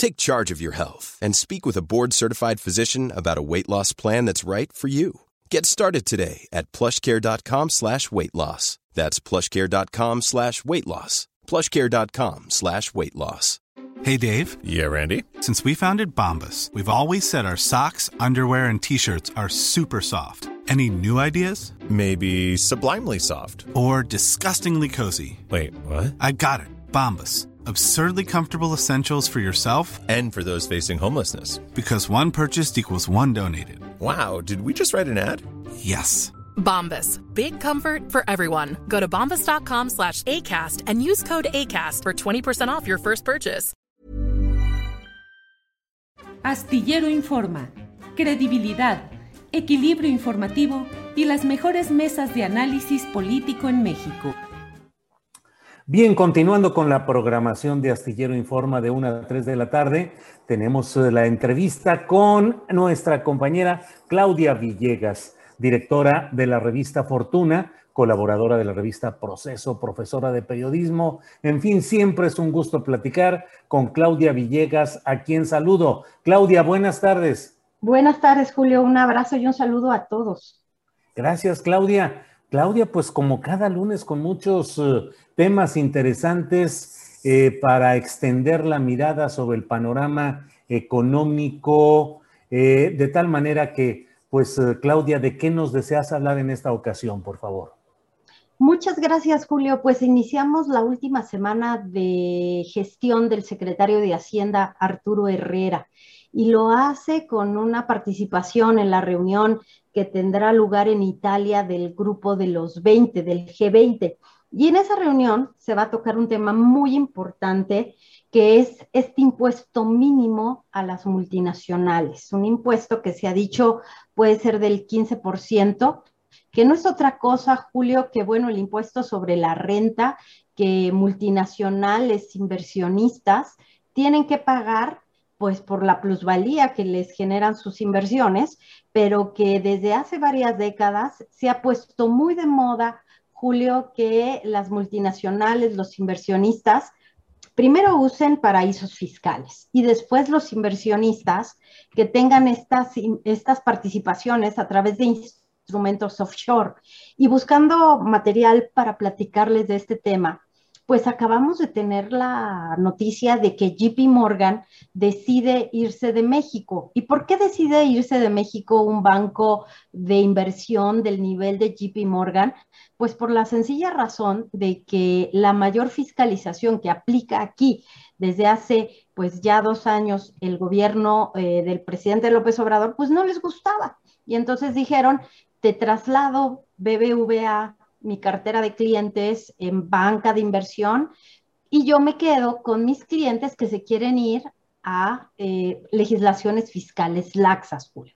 Take charge of your health and speak with a board-certified physician about a weight loss plan that's right for you. Get started today at plushcare.com slash weight loss. That's plushcare.com slash weight loss. plushcare.com slash weight loss. Hey, Dave. Yeah, Randy. Since we founded Bombus, we've always said our socks, underwear, and T-shirts are super soft. Any new ideas? Maybe sublimely soft. Or disgustingly cozy. Wait, what? I got it. Bombus. Absurdly comfortable essentials for yourself And for those facing homelessness. because one purchased equals one donated. Wow, did we just write an ad? Yes. Bombas. Big comfort for everyone. Go to bombas.com slash ACAST and use code ACAST for 20% off your first purchase. Astillero Informa, credibilidad, equilibrio informativo y las mejores mesas de análisis político en México. Bien, continuando con la programación de Astillero Informa de 1 a 3 de la tarde, tenemos eh, la entrevista con nuestra compañera Claudia Villegas, directora de la revista Fortuna, colaboradora de la revista Proceso, profesora de periodismo. En fin, siempre es un gusto platicar con Claudia Villegas, a quien saludo. Claudia, buenas tardes. Buenas tardes, Julio. Un abrazo y un saludo a todos. Gracias, Claudia. Claudia, pues como cada lunes con muchos eh, temas interesantes eh, para extender la mirada sobre el panorama económico, eh, de tal manera que, pues, Claudia, ¿de qué nos deseas hablar en esta ocasión, por favor? Muchas gracias, Julio. Pues iniciamos la última semana de gestión del secretario de Hacienda, Arturo Herrera, y lo hace con una participación en la reunión que tendrá lugar en Italia del grupo de los 20, del G20. Y en esa reunión se va a tocar un tema muy importante que es este impuesto mínimo a las multinacionales, un impuesto que se ha dicho puede ser del 15%, que no es otra cosa, Julio, que bueno, el impuesto sobre la renta que multinacionales inversionistas tienen que pagar pues por la plusvalía que les generan sus inversiones, pero que desde hace varias décadas se ha puesto muy de moda, Julio, que las multinacionales, los inversionistas, primero usen paraísos fiscales y después los inversionistas que tengan estas, estas participaciones a través de instrumentos offshore. Y buscando material para platicarles de este tema, pues acabamos de tener la noticia de que JP Morgan decide irse de México. ¿Y por qué decide irse de México un banco de inversión del nivel de JP Morgan? Pues por la sencilla razón de que la mayor fiscalización que aplica aquí desde hace pues ya dos años el gobierno eh, del presidente López Obrador pues no les gustaba. Y entonces dijeron, te traslado BBVA mi cartera de clientes en banca de inversión y yo me quedo con mis clientes que se quieren ir a eh, legislaciones fiscales laxas, Julio.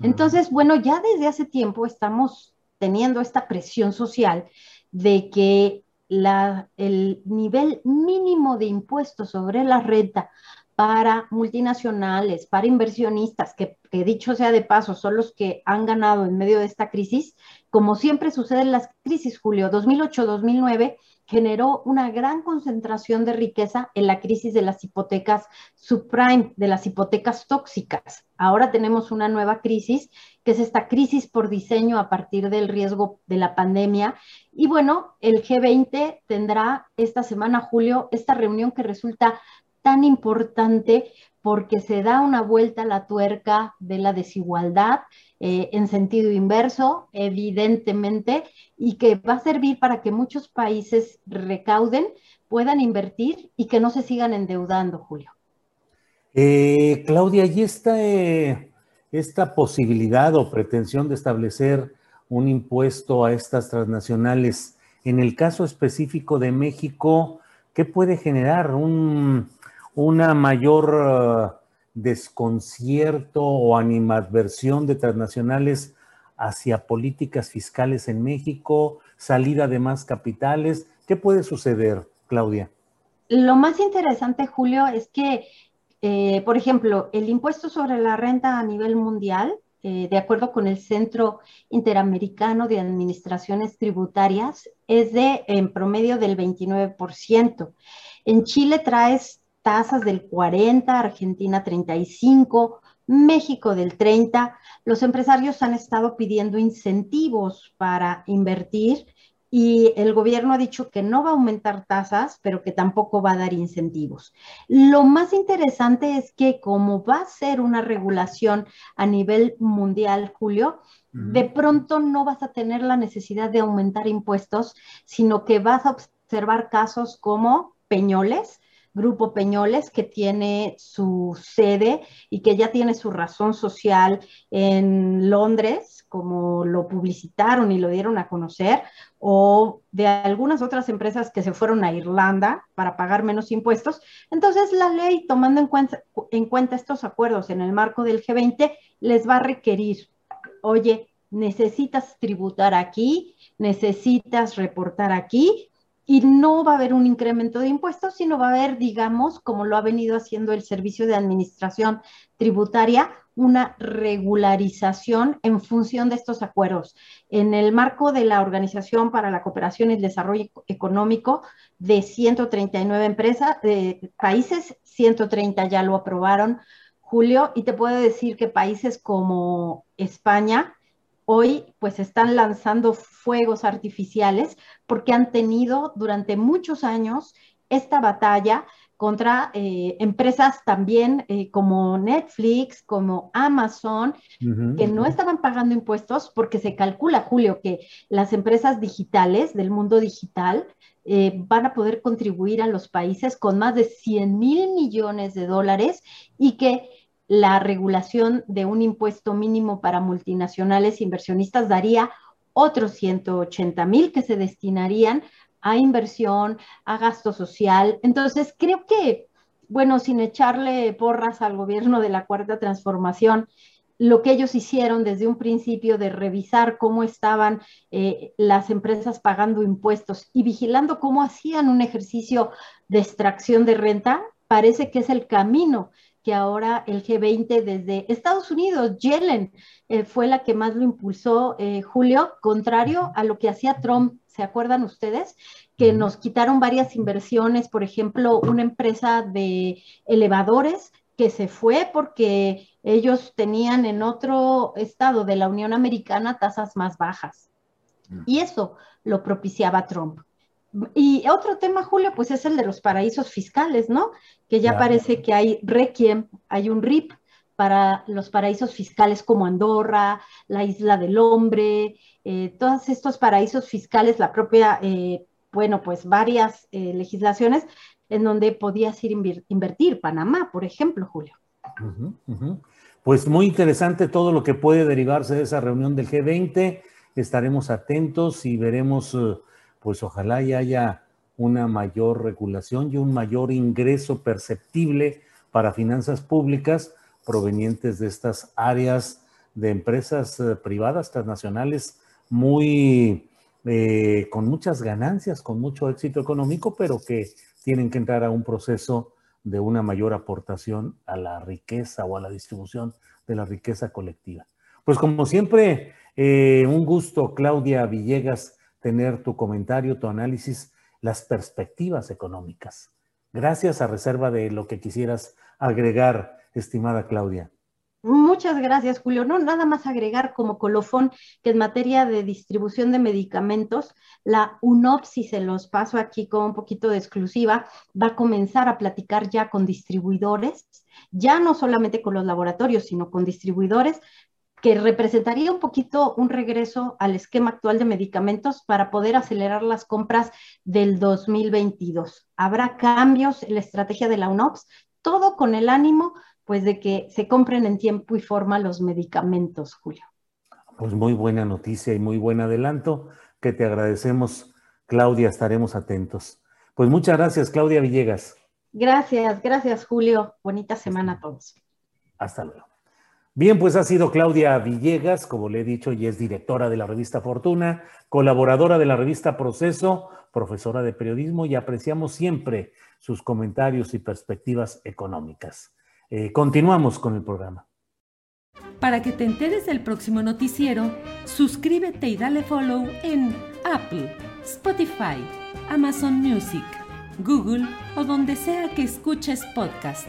Entonces, bueno, ya desde hace tiempo estamos teniendo esta presión social de que la, el nivel mínimo de impuestos sobre la renta para multinacionales, para inversionistas, que, dicho sea de paso, son los que han ganado en medio de esta crisis, como siempre sucede en las crisis, Julio, 2008-2009 generó una gran concentración de riqueza en la crisis de las hipotecas subprime, de las hipotecas tóxicas. Ahora tenemos una nueva crisis, que es esta crisis por diseño a partir del riesgo de la pandemia. Y bueno, el G20 tendrá esta semana, Julio, esta reunión que resulta tan importante porque se da una vuelta a la tuerca de la desigualdad eh, en sentido inverso, evidentemente, y que va a servir para que muchos países recauden, puedan invertir y que no se sigan endeudando, Julio. Eh, Claudia, ¿y esta, eh, esta posibilidad o pretensión de establecer un impuesto a estas transnacionales, en el caso específico de México, ¿qué puede generar? Un, una mayor, desconcierto o animadversión de transnacionales hacia políticas fiscales en México, salida de más capitales. ¿Qué puede suceder, Claudia? Lo más interesante, Julio, es que, eh, por ejemplo, el impuesto sobre la renta a nivel mundial, eh, de acuerdo con el Centro Interamericano de Administraciones Tributarias, es de en promedio del 29%. En Chile traes tasas del 40, Argentina 35, México del 30. Los empresarios han estado pidiendo incentivos para invertir y el gobierno ha dicho que no va a aumentar tasas, pero que tampoco va a dar incentivos. Lo más interesante es que como va a ser una regulación a nivel mundial, Julio, de pronto no vas a tener la necesidad de aumentar impuestos, sino que vas a observar casos como Peñoles, Grupo Peñoles, que tiene su sede y que ya tiene su razón social en Londres, como lo publicitaron y lo dieron a conocer, o de algunas otras empresas que se fueron a Irlanda para pagar menos impuestos. Entonces, la ley, tomando en cuenta, en cuenta estos acuerdos en el marco del G20, les va a requerir, oye, necesitas tributar aquí, necesitas reportar aquí, y no va a haber un incremento de impuestos, sino va a haber, digamos, como lo ha venido haciendo el Servicio de Administración Tributaria, una regularización en función de estos acuerdos. En el marco de la Organización para la Cooperación y el Desarrollo Económico de 139 empresas, de países, 130 ya lo aprobaron, Julio, y te puedo decir que países como España, hoy pues están lanzando fuegos artificiales porque han tenido durante muchos años esta batalla contra eh, empresas también eh, como Netflix, como Amazon, que no estaban pagando impuestos porque se calcula, Julio, que las empresas digitales del mundo digital eh, van a poder contribuir a los países con más de 100 mil millones de dólares y que la regulación de un impuesto mínimo para multinacionales inversionistas daría otros 180 mil que se destinarían a inversión, a gasto social. Entonces, creo que, bueno, sin echarle porras al gobierno de la Cuarta Transformación, lo que ellos hicieron desde un principio de revisar cómo estaban eh, las empresas pagando impuestos y vigilando cómo hacían un ejercicio de extracción de renta, parece que es el camino que ahora el G20 desde Estados Unidos, Yellen eh, fue la que más lo impulsó, eh, Julio, contrario a lo que hacía Trump. ¿Se acuerdan ustedes? Que nos quitaron varias inversiones, por ejemplo, una empresa de elevadores que se fue porque ellos tenían en otro estado de la Unión Americana tasas más bajas. Y eso lo propiciaba Trump. Y otro tema, Julio, pues es el de los paraísos fiscales, ¿no? Que ya parece que hay requiem, hay un RIP para los paraísos fiscales como Andorra, la Isla del Hombre, eh, todos estos paraísos fiscales, la propia, eh, bueno, pues varias eh, legislaciones en donde podías ir a invertir, Panamá, por ejemplo, Julio. Pues muy interesante todo lo que puede derivarse de esa reunión del G20. Estaremos atentos y veremos pues ojalá y haya una mayor regulación y un mayor ingreso perceptible para finanzas públicas provenientes de estas áreas de empresas eh, privadas transnacionales muy eh, con muchas ganancias, con mucho éxito económico, pero que tienen que entrar a un proceso de una mayor aportación a la riqueza o a la distribución de la riqueza colectiva. Pues como siempre, eh, un gusto, Claudia Villegas, tener tu comentario, tu análisis, las perspectivas económicas. Gracias a reserva de lo que quisieras agregar, estimada Claudia. Muchas gracias, Julio. No, nada más agregar como colofón que en materia de distribución de medicamentos, la UNOPS, si se los paso aquí con un poquito de exclusiva, va a comenzar a platicar ya con distribuidores, ya no solamente con los laboratorios, sino con distribuidores que representaría un poquito un regreso al esquema actual de medicamentos para poder acelerar las compras del 2022. Habrá cambios en la estrategia de la UNOPS, todo con el ánimo pues de que se compren en tiempo y forma los medicamentos, Julio. Pues muy buena noticia y muy buen adelanto que te agradecemos, Claudia, estaremos atentos. Pues muchas gracias, Claudia Villegas. Gracias, gracias, Julio. Bonita semana a todos. Hasta luego. Bien, pues ha sido Claudia Villegas, como le he dicho, y es directora de la revista Fortuna, colaboradora de la revista Proceso, profesora de periodismo y apreciamos siempre sus comentarios y perspectivas económicas. Eh, continuamos con el programa. Para que te enteres del próximo noticiero, suscríbete y dale follow en Apple, Spotify, Amazon Music, Google o donde sea que escuches podcast.